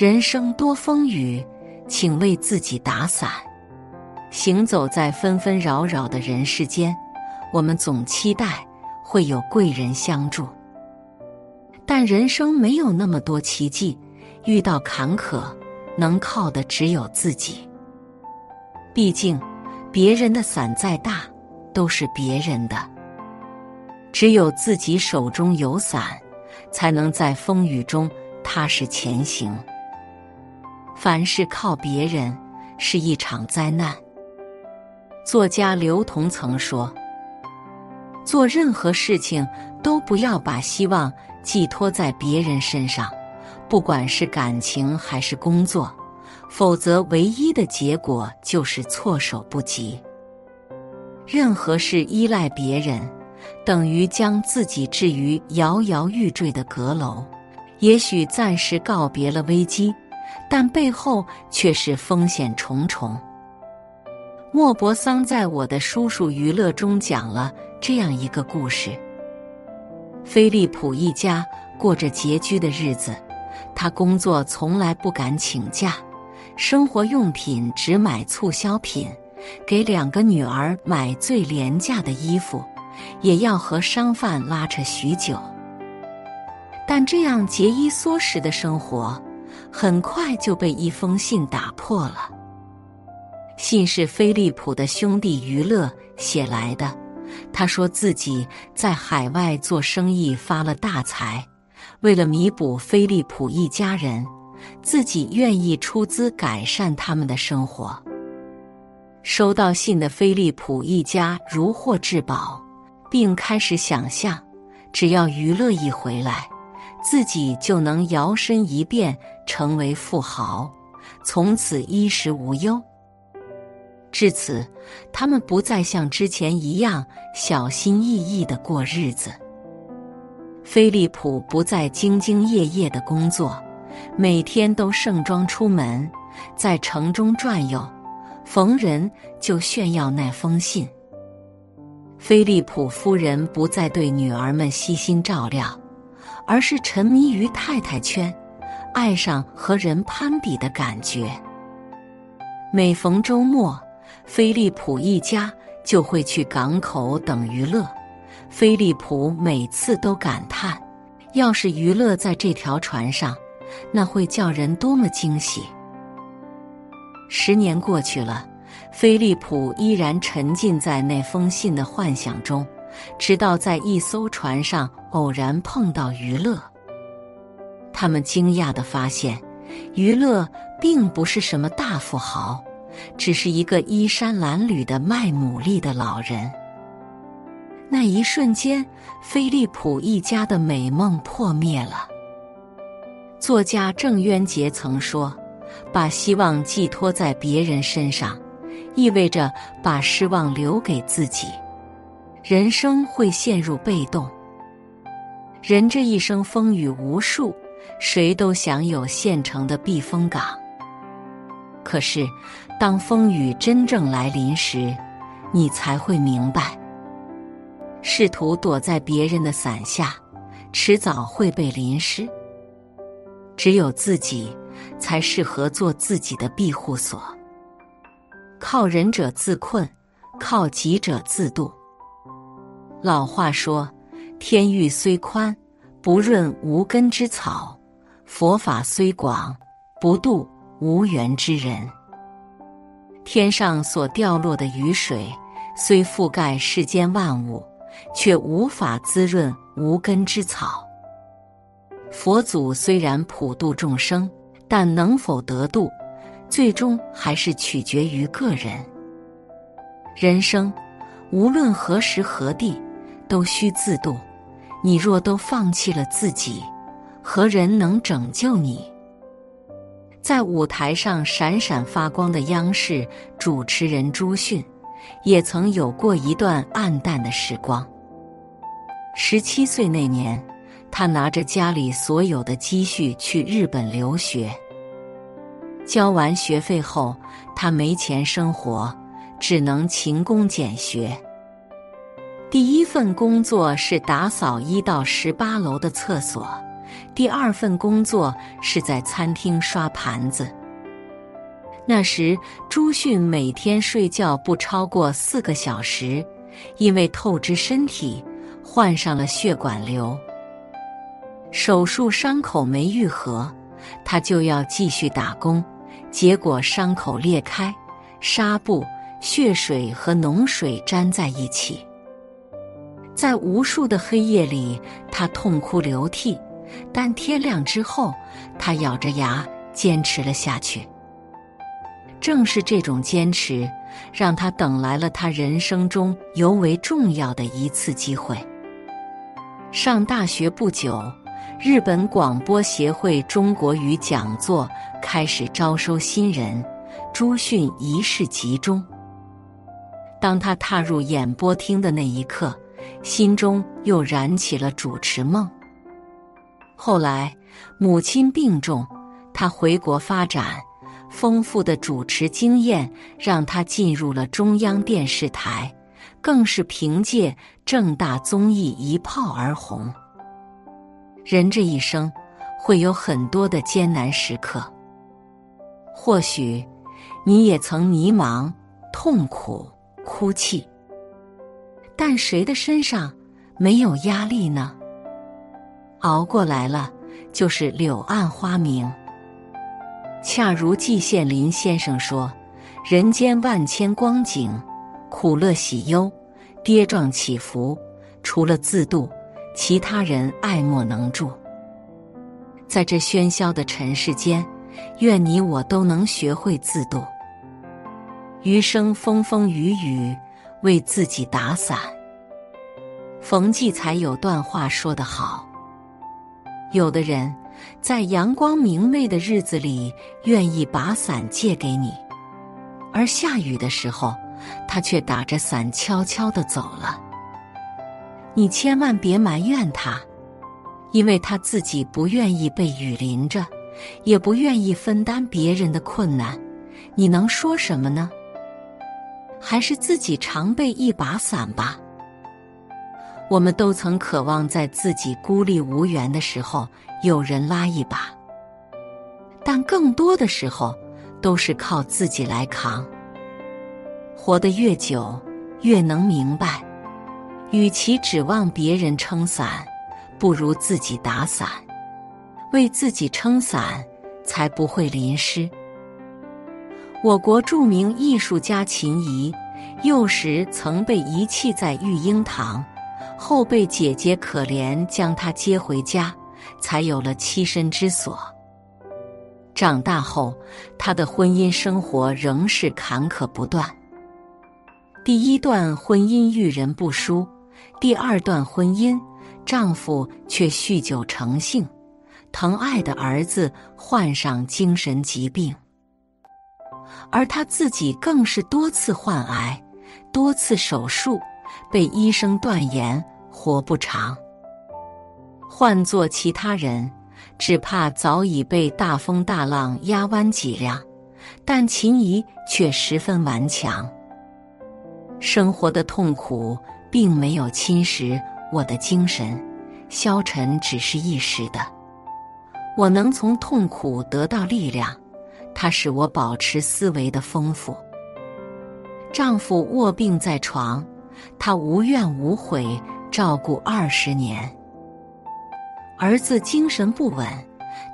人生多风雨，请为自己打伞。行走在纷纷扰扰的人世间，我们总期待会有贵人相助，但人生没有那么多奇迹，遇到坎坷，能靠的只有自己。毕竟，别人的伞再大，都是别人的，只有自己手中有伞，才能在风雨中踏实前行。凡事靠别人是一场灾难。作家刘同曾说：“做任何事情都不要把希望寄托在别人身上，不管是感情还是工作，否则唯一的结果就是措手不及。任何事依赖别人，等于将自己置于摇摇欲坠的阁楼。也许暂时告别了危机。”但背后却是风险重重。莫泊桑在《我的叔叔娱乐》中讲了这样一个故事：菲利普一家过着拮据的日子，他工作从来不敢请假，生活用品只买促销品，给两个女儿买最廉价的衣服，也要和商贩拉扯许久。但这样节衣缩食的生活。很快就被一封信打破了。信是飞利浦的兄弟娱乐写来的，他说自己在海外做生意发了大财，为了弥补飞利浦一家人，自己愿意出资改善他们的生活。收到信的飞利浦一家如获至宝，并开始想象，只要娱乐一回来。自己就能摇身一变成为富豪，从此衣食无忧。至此，他们不再像之前一样小心翼翼的过日子。菲利普不再兢兢业业的工作，每天都盛装出门，在城中转悠，逢人就炫耀那封信。菲利普夫人不再对女儿们悉心照料。而是沉迷于太太圈，爱上和人攀比的感觉。每逢周末，菲利普一家就会去港口等娱乐。菲利普每次都感叹：要是娱乐在这条船上，那会叫人多么惊喜！十年过去了，菲利普依然沉浸在那封信的幻想中。直到在一艘船上偶然碰到于乐，他们惊讶的发现，于乐并不是什么大富豪，只是一个衣衫褴褛的卖牡蛎的老人。那一瞬间，菲利普一家的美梦破灭了。作家郑渊洁曾说：“把希望寄托在别人身上，意味着把失望留给自己。”人生会陷入被动。人这一生风雨无数，谁都想有现成的避风港。可是，当风雨真正来临时，你才会明白，试图躲在别人的伞下，迟早会被淋湿。只有自己，才适合做自己的庇护所。靠人者自困，靠己者自渡。老话说：“天欲虽宽，不润无根之草；佛法虽广，不渡无缘之人。”天上所掉落的雨水，虽覆盖世间万物，却无法滋润无根之草。佛祖虽然普度众生，但能否得度，最终还是取决于个人。人生无论何时何地，都需自度。你若都放弃了自己，何人能拯救你？在舞台上闪闪发光的央视主持人朱迅，也曾有过一段暗淡的时光。十七岁那年，他拿着家里所有的积蓄去日本留学。交完学费后，他没钱生活，只能勤工俭学。第一份工作是打扫一到十八楼的厕所。第二份工作是在餐厅刷盘子。那时朱迅每天睡觉不超过四个小时，因为透支身体，患上了血管瘤。手术伤口没愈合，他就要继续打工，结果伤口裂开，纱布、血水和脓水粘在一起，在无数的黑夜里，他痛哭流涕。但天亮之后，他咬着牙坚持了下去。正是这种坚持，让他等来了他人生中尤为重要的一次机会。上大学不久，日本广播协会中国语讲座开始招收新人，朱迅一试集中。当他踏入演播厅的那一刻，心中又燃起了主持梦。后来，母亲病重，他回国发展，丰富的主持经验让他进入了中央电视台，更是凭借正大综艺一炮而红。人这一生会有很多的艰难时刻，或许你也曾迷茫、痛苦、哭泣，但谁的身上没有压力呢？熬过来了，就是柳暗花明。恰如季羡林先生说：“人间万千光景，苦乐喜忧，跌撞起伏，除了自渡，其他人爱莫能助。”在这喧嚣的尘世间，愿你我都能学会自渡。余生风风雨雨，为自己打伞。冯骥才有段话说得好。有的人，在阳光明媚的日子里，愿意把伞借给你；而下雨的时候，他却打着伞悄悄的走了。你千万别埋怨他，因为他自己不愿意被雨淋着，也不愿意分担别人的困难。你能说什么呢？还是自己常备一把伞吧。我们都曾渴望在自己孤立无援的时候有人拉一把，但更多的时候都是靠自己来扛。活得越久，越能明白，与其指望别人撑伞，不如自己打伞，为自己撑伞，才不会淋湿。我国著名艺术家秦怡，幼时曾被遗弃在育婴堂。后被姐姐可怜，将她接回家，才有了栖身之所。长大后，她的婚姻生活仍是坎坷不断。第一段婚姻遇人不淑，第二段婚姻丈夫却酗酒成性，疼爱的儿子患上精神疾病，而他自己更是多次患癌，多次手术。被医生断言活不长。换做其他人，只怕早已被大风大浪压弯脊梁，但秦怡却十分顽强。生活的痛苦并没有侵蚀我的精神，消沉只是一时的。我能从痛苦得到力量，它使我保持思维的丰富。丈夫卧病在床。他无怨无悔照顾二十年，儿子精神不稳，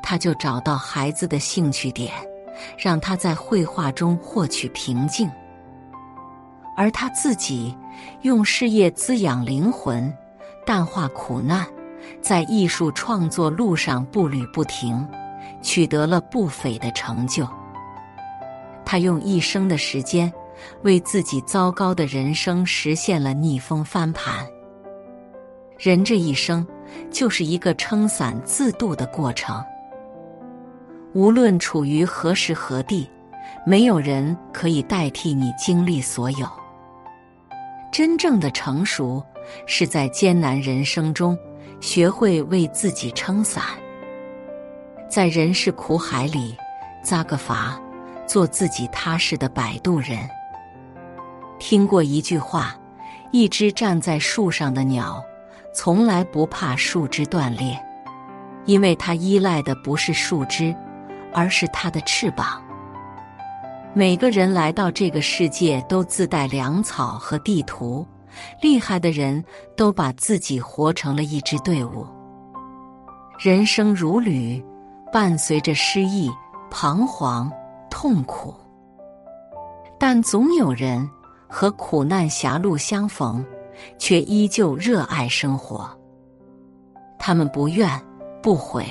他就找到孩子的兴趣点，让他在绘画中获取平静，而他自己用事业滋养灵魂，淡化苦难，在艺术创作路上步履不停，取得了不菲的成就。他用一生的时间，为自己糟糕的人生实现了逆风翻盘。人这一生，就是一个撑伞自渡的过程。无论处于何时何地，没有人可以代替你经历所有。真正的成熟，是在艰难人生中，学会为自己撑伞，在人世苦海里扎个筏，做自己踏实的摆渡人。听过一句话：一只站在树上的鸟，从来不怕树枝断裂，因为它依赖的不是树枝。而是它的翅膀。每个人来到这个世界都自带粮草和地图，厉害的人都把自己活成了一支队伍。人生如旅，伴随着失意、彷徨、痛苦，但总有人和苦难狭路相逢，却依旧热爱生活。他们不怨不悔。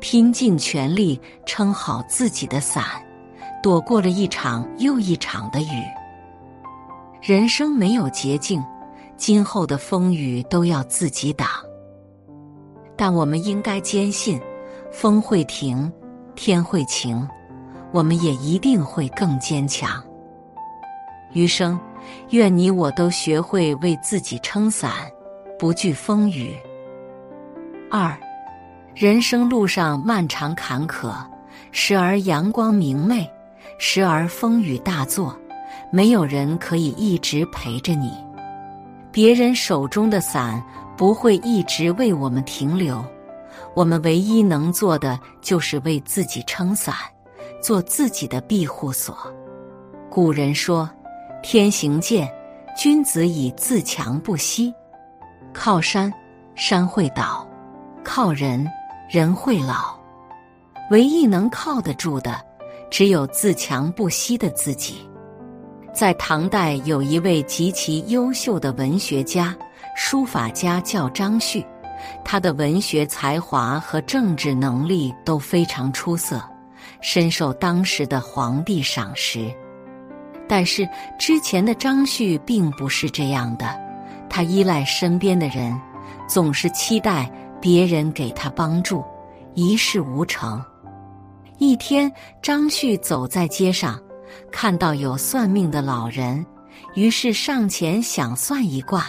拼尽全力撑好自己的伞，躲过了一场又一场的雨。人生没有捷径，今后的风雨都要自己挡。但我们应该坚信，风会停，天会晴，我们也一定会更坚强。余生，愿你我都学会为自己撑伞，不惧风雨。二。人生路上漫长坎坷，时而阳光明媚，时而风雨大作。没有人可以一直陪着你，别人手中的伞不会一直为我们停留。我们唯一能做的就是为自己撑伞，做自己的庇护所。古人说：“天行健，君子以自强不息。”靠山，山会倒；靠人。人会老，唯一能靠得住的，只有自强不息的自己。在唐代，有一位极其优秀的文学家、书法家，叫张旭。他的文学才华和政治能力都非常出色，深受当时的皇帝赏识。但是，之前的张旭并不是这样的，他依赖身边的人，总是期待。别人给他帮助，一事无成。一天，张旭走在街上，看到有算命的老人，于是上前想算一卦，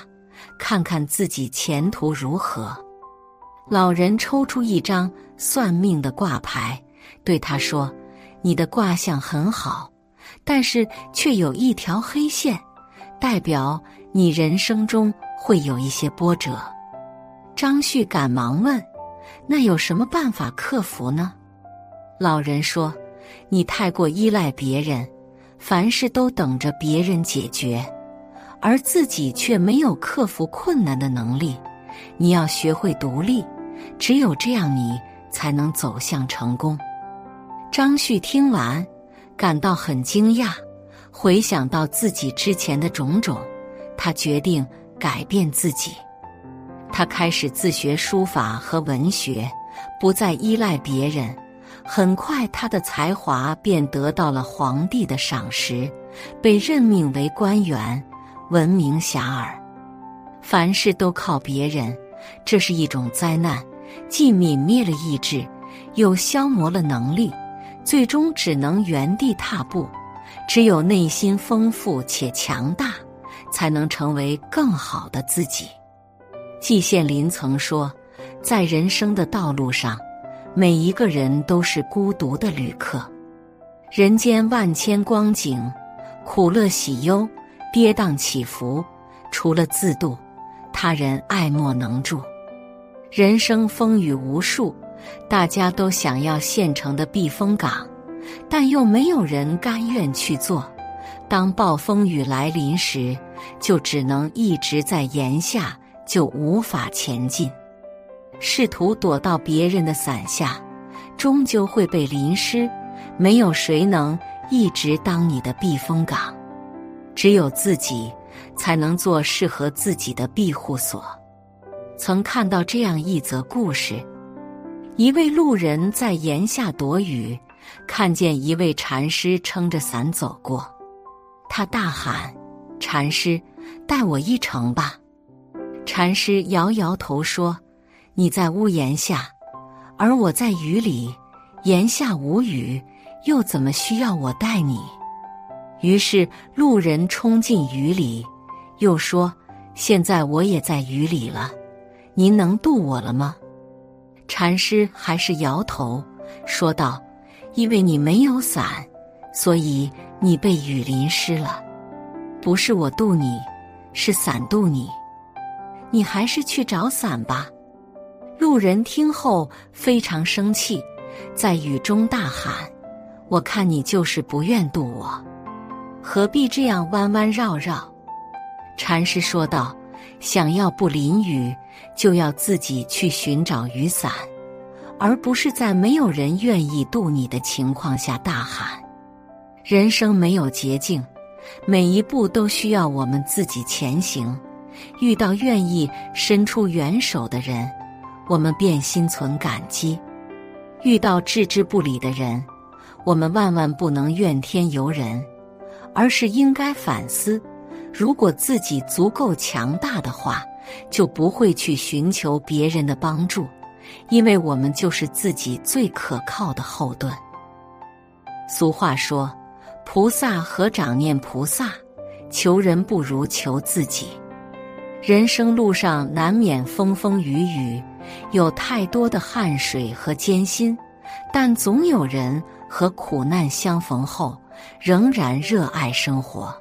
看看自己前途如何。老人抽出一张算命的卦牌，对他说：“你的卦象很好，但是却有一条黑线，代表你人生中会有一些波折。”张旭赶忙问：“那有什么办法克服呢？”老人说：“你太过依赖别人，凡事都等着别人解决，而自己却没有克服困难的能力。你要学会独立，只有这样，你才能走向成功。”张旭听完，感到很惊讶，回想到自己之前的种种，他决定改变自己。他开始自学书法和文学，不再依赖别人。很快，他的才华便得到了皇帝的赏识，被任命为官员，闻名遐迩。凡事都靠别人，这是一种灾难，既泯灭了意志，又消磨了能力，最终只能原地踏步。只有内心丰富且强大，才能成为更好的自己。季羡林曾说：“在人生的道路上，每一个人都是孤独的旅客。人间万千光景，苦乐喜忧，跌宕起伏，除了自渡，他人爱莫能助。人生风雨无数，大家都想要现成的避风港，但又没有人甘愿去做。当暴风雨来临时，就只能一直在檐下。”就无法前进，试图躲到别人的伞下，终究会被淋湿。没有谁能一直当你的避风港，只有自己才能做适合自己的庇护所。曾看到这样一则故事：一位路人在檐下躲雨，看见一位禅师撑着伞走过，他大喊：“禅师，带我一程吧！”禅师摇摇头说：“你在屋檐下，而我在雨里，檐下无雨，又怎么需要我带你？”于是路人冲进雨里，又说：“现在我也在雨里了，您能渡我了吗？”禅师还是摇头说道：“因为你没有伞，所以你被雨淋湿了。不是我渡你，是伞渡你。你还是去找伞吧。”路人听后非常生气，在雨中大喊：“我看你就是不愿渡我。”何必这样弯弯绕绕？禅师说道：“想要不淋雨，就要自己去寻找雨伞，而不是在没有人愿意渡你的情况下大喊。人生没有捷径，每一步都需要我们自己前行。遇到愿意伸出援手的人，我们便心存感激；遇到置之不理的人，我们万万不能怨天尤人。”而是应该反思：如果自己足够强大的话，就不会去寻求别人的帮助，因为我们就是自己最可靠的后盾。俗话说：“菩萨和长念菩萨，求人不如求自己。”人生路上难免风风雨雨，有太多的汗水和艰辛，但总有人和苦难相逢后。仍然热爱生活，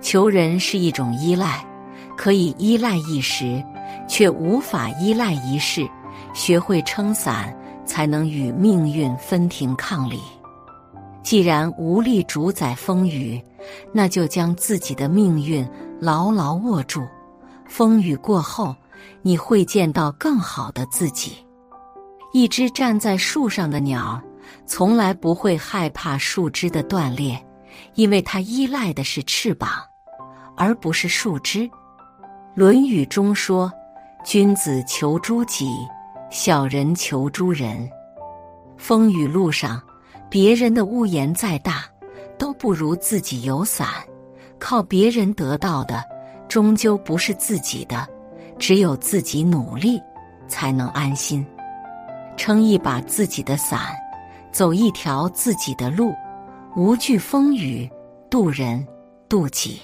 求人是一种依赖，可以依赖一时，却无法依赖一世。学会撑伞，才能与命运分庭抗礼。既然无力主宰风雨，那就将自己的命运牢牢握住。风雨过后，你会见到更好的自己。一只站在树上的鸟。从来不会害怕树枝的断裂，因为它依赖的是翅膀，而不是树枝。《论语》中说：“君子求诸己，小人求诸人。”风雨路上，别人的屋檐再大，都不如自己有伞。靠别人得到的，终究不是自己的。只有自己努力，才能安心。撑一把自己的伞。走一条自己的路，无惧风雨，渡人渡己。